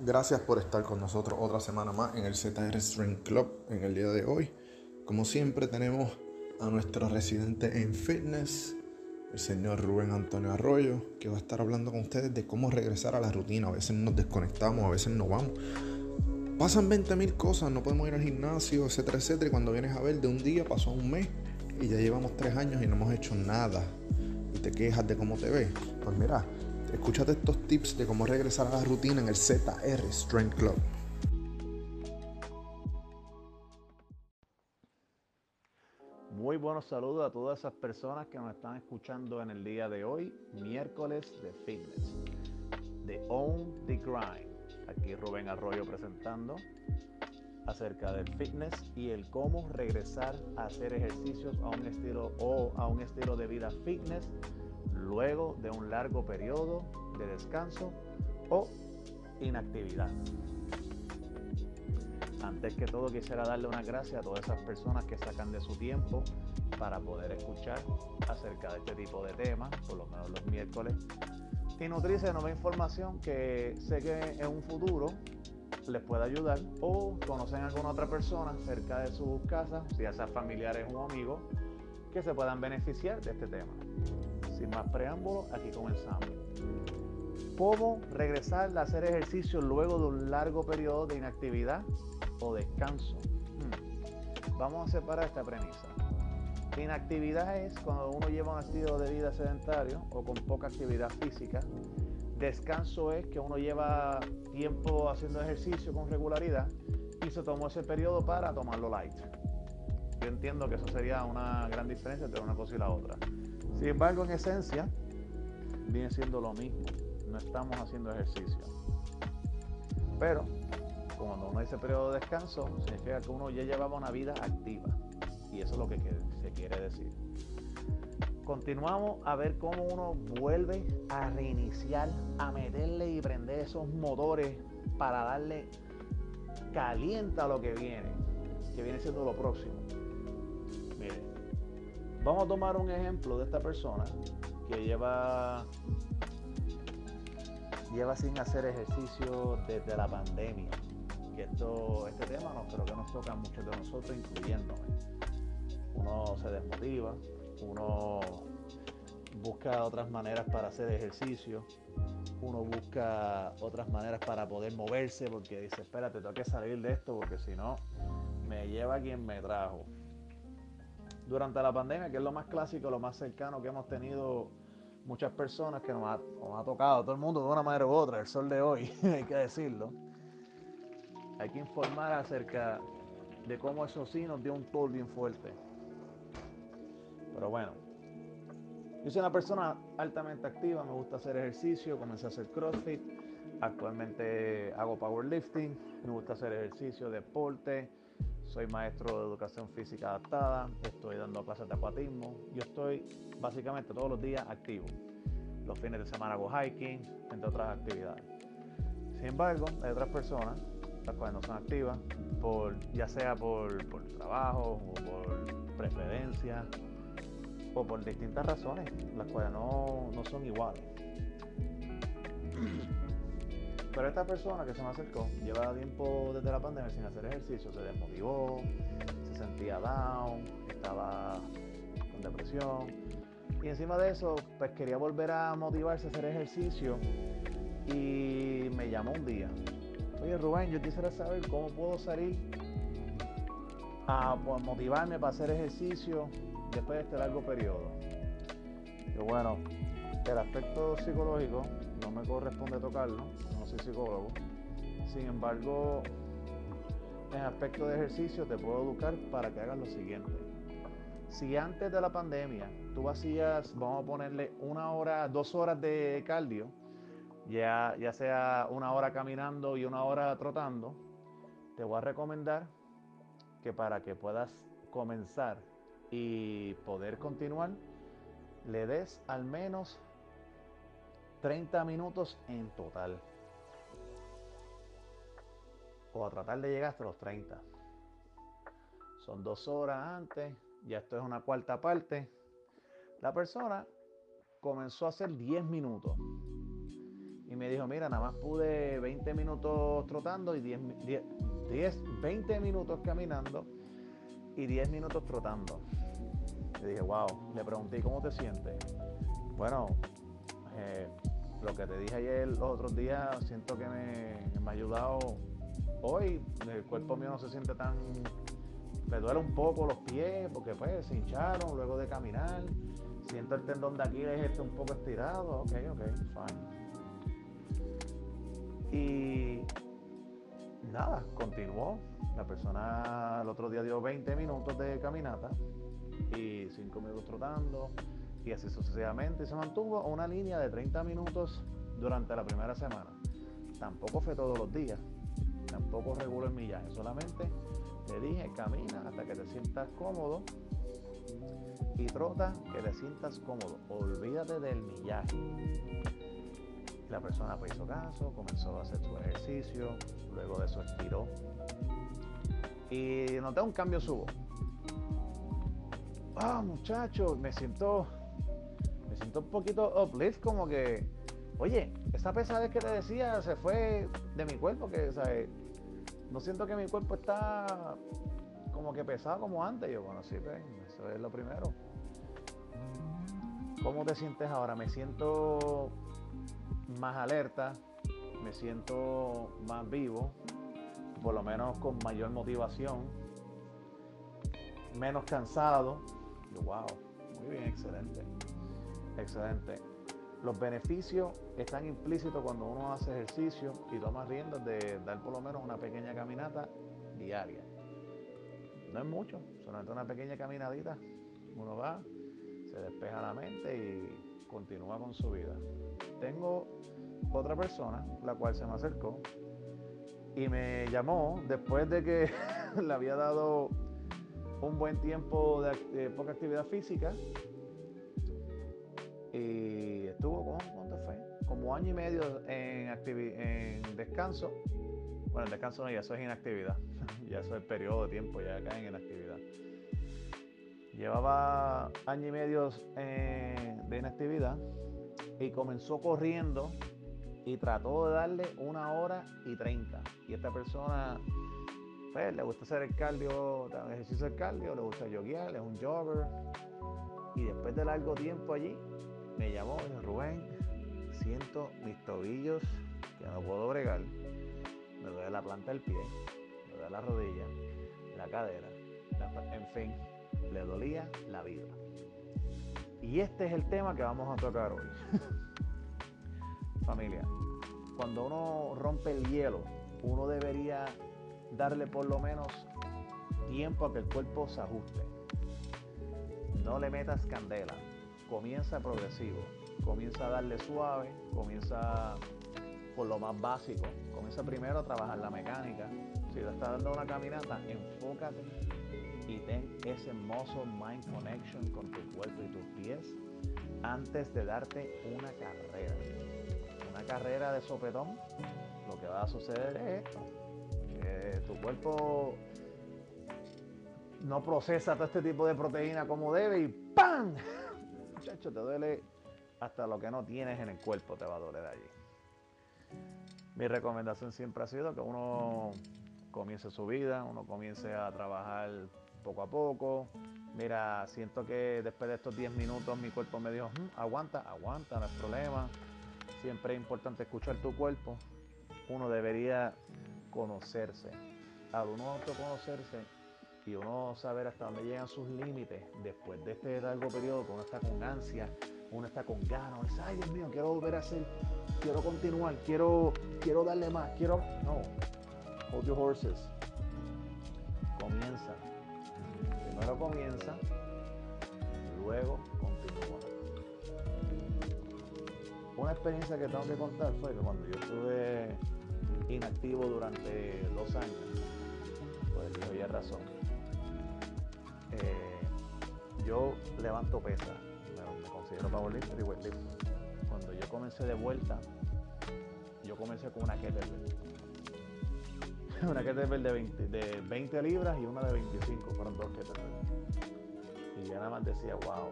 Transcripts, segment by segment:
Gracias por estar con nosotros otra semana más en el ZR Strength Club en el día de hoy. Como siempre tenemos a nuestro residente en fitness, el señor Rubén Antonio Arroyo, que va a estar hablando con ustedes de cómo regresar a la rutina. A veces nos desconectamos, a veces no vamos. Pasan 20 mil cosas, no podemos ir al gimnasio, etcétera, etcétera. Y cuando vienes a ver de un día pasó un mes y ya llevamos tres años y no hemos hecho nada. Y te quejas de cómo te ves. Pues mira, Escúchate estos tips de cómo regresar a la rutina en el ZR Strength Club. Muy buenos saludos a todas esas personas que nos están escuchando en el día de hoy, miércoles de fitness, de On the Grind. Aquí Rubén Arroyo presentando acerca del fitness y el cómo regresar a hacer ejercicios a un estilo o a un estilo de vida fitness luego de un largo periodo de descanso o inactividad. Antes que todo quisiera darle una gracias a todas esas personas que sacan de su tiempo para poder escuchar acerca de este tipo de temas, por lo menos los miércoles, y nutrirse de nueva información que sé que en un futuro les pueda ayudar o conocen a alguna otra persona cerca de sus casas, ya sea familiares o amigos, que se puedan beneficiar de este tema. Sin más preámbulos, aquí comenzamos. ¿Cómo regresar a hacer ejercicio luego de un largo periodo de inactividad o descanso? Hmm. Vamos a separar esta premisa. Inactividad es cuando uno lleva un estilo de vida sedentario o con poca actividad física. Descanso es que uno lleva tiempo haciendo ejercicio con regularidad y se tomó ese periodo para tomarlo light. Yo entiendo que eso sería una gran diferencia entre una cosa y la otra. Sin embargo, en esencia, viene siendo lo mismo. No estamos haciendo ejercicio. Pero, cuando uno dice periodo de descanso, significa que uno ya llevaba una vida activa. Y eso es lo que se quiere decir. Continuamos a ver cómo uno vuelve a reiniciar, a meterle y prender esos motores para darle calienta a lo que viene, que viene siendo lo próximo. Vamos a tomar un ejemplo de esta persona que lleva lleva sin hacer ejercicio desde la pandemia. Que esto, este tema no creo que nos toca a muchos de nosotros, incluyéndome. Uno se desmotiva, uno busca otras maneras para hacer ejercicio, uno busca otras maneras para poder moverse porque dice, espérate, tengo que salir de esto porque si no, me lleva quien me trajo durante la pandemia, que es lo más clásico, lo más cercano que hemos tenido muchas personas que nos ha, tocado, todo el mundo de una manera u otra, el sol de hoy, hay que decirlo. Hay que informar acerca de cómo eso sí nos dio un toll bien fuerte. Pero bueno, yo soy una persona altamente activa, me gusta hacer ejercicio, comencé a hacer CrossFit, actualmente hago powerlifting, me gusta hacer ejercicio, deporte, soy maestro de educación física adaptada, estoy dando clases de acuatismo. Yo estoy básicamente todos los días activo. Los fines de semana hago hiking, entre otras actividades. Sin embargo, hay otras personas, las cuales no son activas, por, ya sea por, por trabajo o por preferencia por distintas razones, las cuales no, no son iguales. Pero esta persona que se me acercó lleva tiempo desde la pandemia sin hacer ejercicio, se desmotivó, se sentía down, estaba con depresión. Y encima de eso, pues quería volver a motivarse a hacer ejercicio y me llamó un día. Oye Rubén, yo quisiera saber cómo puedo salir a motivarme para hacer ejercicio después de este largo periodo. Y bueno, el aspecto psicológico no me corresponde tocarlo, no soy psicólogo. Sin embargo, en aspecto de ejercicio te puedo educar para que hagas lo siguiente. Si antes de la pandemia tú hacías, vamos a ponerle una hora, dos horas de cardio, ya, ya sea una hora caminando y una hora trotando, te voy a recomendar que para que puedas comenzar y poder continuar, le des al menos 30 minutos en total. O a tratar de llegar hasta los 30. Son dos horas antes, ya esto es una cuarta parte. La persona comenzó a hacer 10 minutos. y me dijo, mira, nada más pude 20 minutos trotando y 10, 10, 20 minutos caminando y 10 minutos trotando. Le dije, wow, le pregunté, ¿cómo te sientes? Bueno, eh, lo que te dije ayer, los otros días, siento que me, me ha ayudado. Hoy el cuerpo mío no se siente tan... Me duele un poco los pies porque pues se hincharon luego de caminar. Siento el tendón de Aquiles este un poco estirado. Ok, ok, fine. Y nada, continuó. La persona el otro día dio 20 minutos de caminata y 5 minutos trotando y así sucesivamente. Se mantuvo una línea de 30 minutos durante la primera semana. Tampoco fue todos los días, tampoco reguló el millaje, solamente le dije camina hasta que te sientas cómodo y trota que te sientas cómodo. Olvídate del millaje. La persona pues hizo caso, comenzó a hacer su ejercicio, luego de eso estiró. Y noté un cambio su voz. Ah, muchacho, me siento, me siento un poquito uplift, como que, oye, esa pesadez que te decía se fue de mi cuerpo, que, ¿sabes? No siento que mi cuerpo está como que pesado como antes. Yo, bueno, sí, pues, eso es lo primero. ¿Cómo te sientes ahora? Me siento más alerta, me siento más vivo, por lo menos con mayor motivación, menos cansado. Wow, muy bien, excelente, excelente. Los beneficios están implícitos cuando uno hace ejercicio y toma riendas de dar por lo menos una pequeña caminata diaria. No es mucho, solamente una pequeña caminadita. Uno va, se despeja la mente y continúa con su vida. Tengo otra persona, la cual se me acercó y me llamó después de que le había dado un buen tiempo de, poca actividad física y estuvo, ¿cómo, ¿cuánto fue? Como año y medio en, en descanso. Bueno, en descanso no, ya eso es inactividad, ya eso es periodo de tiempo, ya caen en actividad. Llevaba año y medio eh, de inactividad y comenzó corriendo y trató de darle una hora y treinta. Y esta persona, pues, le gusta hacer el cardio, ejercicio de cardio, le gusta yoguear, es un jogger. Y después de largo tiempo allí, me llamó Rubén, siento mis tobillos que no puedo bregar. Me duele la planta del pie, me duele la rodilla, la cadera, en fin le dolía la vida. Y este es el tema que vamos a tocar hoy. Familia, cuando uno rompe el hielo, uno debería darle por lo menos tiempo a que el cuerpo se ajuste. No le metas candela, comienza progresivo, comienza a darle suave, comienza por lo más básico, comienza primero a trabajar la mecánica. Si te estás dando una caminata, enfócate y ten ese muscle mind connection con tu cuerpo y tus pies antes de darte una carrera. Una carrera de sopetón, lo que va a suceder es esto, que tu cuerpo no procesa todo este tipo de proteína como debe y ¡pam! Muchacho, te duele hasta lo que no tienes en el cuerpo te va a doler allí. Mi recomendación siempre ha sido que uno comience su vida, uno comience a trabajar poco a poco. Mira, siento que después de estos 10 minutos mi cuerpo me dijo, mm, aguanta, aguanta, no es problema. Siempre es importante escuchar tu cuerpo. Uno debería conocerse. Al uno autoconocerse y uno saber hasta dónde llegan sus límites después de este largo periodo que uno está con ansia, uno está con ganas, ay Dios mío, quiero volver a hacer, quiero continuar, quiero, quiero darle más, quiero. No. Hold your horses. Comienza Primero comienza, luego continúa. Una experiencia que tengo que contar fue que cuando yo estuve inactivo durante dos años, pues había razón. Eh, yo levanto pesa, me, considero powerlifter y weightlifter. Cuando yo comencé de vuelta, yo comencé con una kettlebell una kettlebell de 20, de 20 libras y una de 25, fueron dos kettlebells. Y yo nada más decía, wow,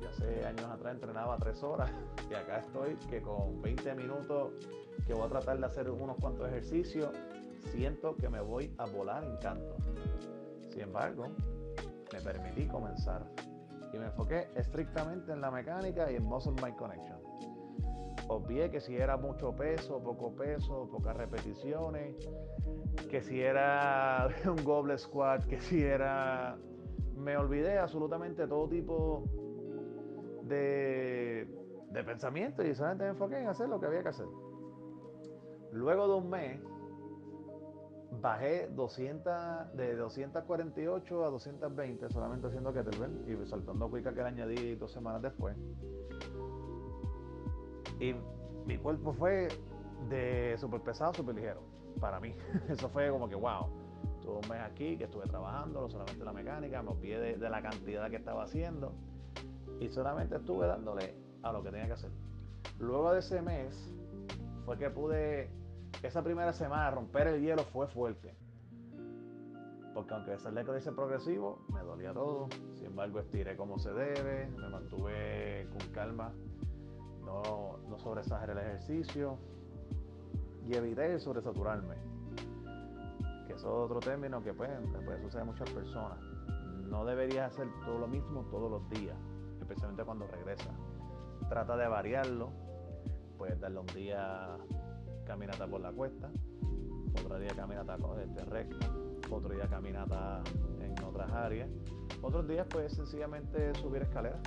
Yo hace años atrás entrenaba tres horas y acá estoy que con 20 minutos que voy a tratar de hacer unos cuantos ejercicios, siento que me voy a volar en canto. Sin embargo, me permití comenzar y me enfoqué estrictamente en la mecánica y en Muscle Mind Connection. Obvié que si era mucho peso, poco peso, pocas repeticiones, que si era un goblet squat, que si era... Me olvidé absolutamente todo tipo de, de pensamiento y solamente me enfoqué en hacer lo que había que hacer. Luego de un mes, bajé 200, de 248 a 220 solamente haciendo kettlebell y saltando cuica que le añadí dos semanas después. Y mi cuerpo fue de súper pesado, súper ligero para mí. Eso fue como que, wow, tuve un mes aquí que estuve trabajando, solamente la mecánica, me olvidé de, la cantidad que estaba haciendo y solamente estuve dándole a lo que tenía que hacer. Luego de ese mes fue que pude, esa primera semana, romper el hielo fue fuerte. Porque aunque ese le dice progresivo, me dolía todo. Sin embargo, estiré como se debe, me mantuve con calma, no, no sobreexageré el ejercicio, y evité sobresaturarme. Que eso es otro término que pues, le puede suceder a muchas personas. No deberías hacer todo lo mismo todos los días, especialmente cuando regresas. Trata de variarlo. Puedes darle un día caminata por la cuesta, otro día caminata este recta, otro día caminata en otras áreas. Otros días puedes sencillamente subir escaleras.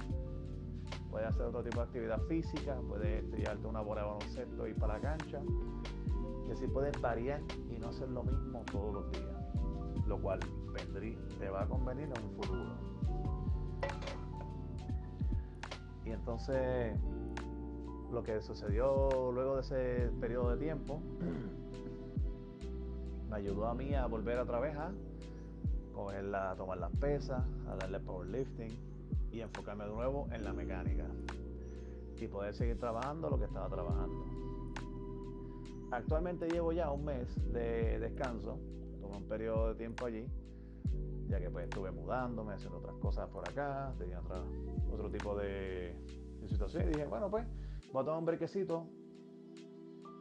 Puedes hacer otro tipo de actividad física, puedes llevarte una bola de baloncesto ir para la cancha que si puedes variar y no hacer lo mismo todos los días, lo cual vendrí, te va a convenir en un futuro. Y entonces, lo que sucedió luego de ese periodo de tiempo, me ayudó a mí a volver otra vez a a tomar las pesas, a darle powerlifting y enfocarme de nuevo en la mecánica y poder seguir trabajando lo que estaba trabajando. Actualmente llevo ya un mes de descanso, tomé un periodo de tiempo allí, ya que pues estuve mudándome, haciendo otras cosas por acá, tenía otro tipo de, situación y dije, bueno pues voy a tomar un brequecito,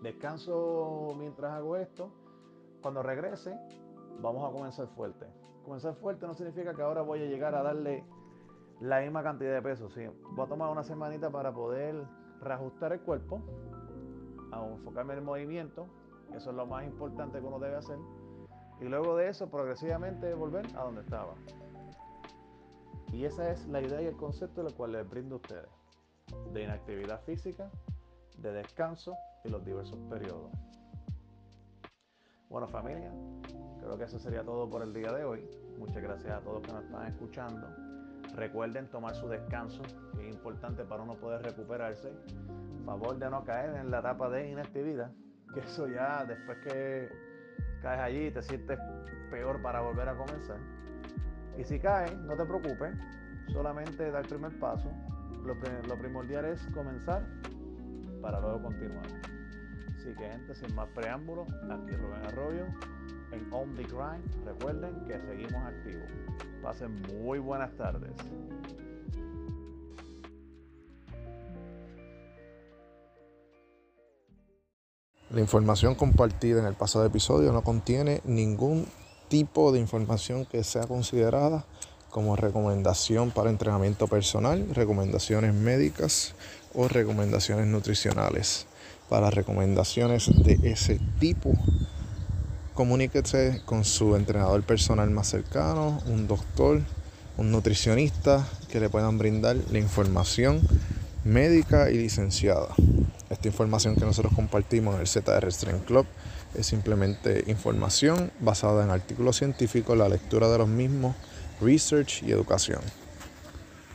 descanso mientras hago esto, cuando regrese vamos a comenzar fuerte. Comenzar fuerte no significa que ahora voy a llegar a darle la misma cantidad de peso, sí, voy a tomar una semanita para poder reajustar el cuerpo a enfocarme en el movimiento, eso es lo más importante que uno debe hacer, y luego de eso progresivamente volver a donde estaba. Y esa es la idea y el concepto del cual les brindo a ustedes, de inactividad física, de descanso y los diversos periodos. Bueno familia, creo que eso sería todo por el día de hoy. Muchas gracias a todos que nos están escuchando. Recuerden tomar su descanso, que es importante para uno poder recuperarse favor de no caer en la etapa de inactividad, que eso ya después que caes allí te sientes peor para volver a comenzar. Y si caes, no te preocupes, solamente da el primer paso. Lo, primordial es comenzar para luego continuar. Así que gente, sin más preámbulos, aquí Rubén Arroyo en On The Grind. Recuerden que seguimos activos. Pasen muy buenas tardes. La información compartida en el pasado episodio no contiene ningún tipo de información que sea considerada como recomendación para entrenamiento personal, recomendaciones médicas o recomendaciones nutricionales. Para recomendaciones de ese tipo, comuníquese con su entrenador personal más cercano, un doctor, un nutricionista que le puedan brindar la información médica y licenciada. Esta información que nosotros compartimos en el ZR Strength Club es simplemente información basada en artículos científicos, la lectura de los mismos, research y educación.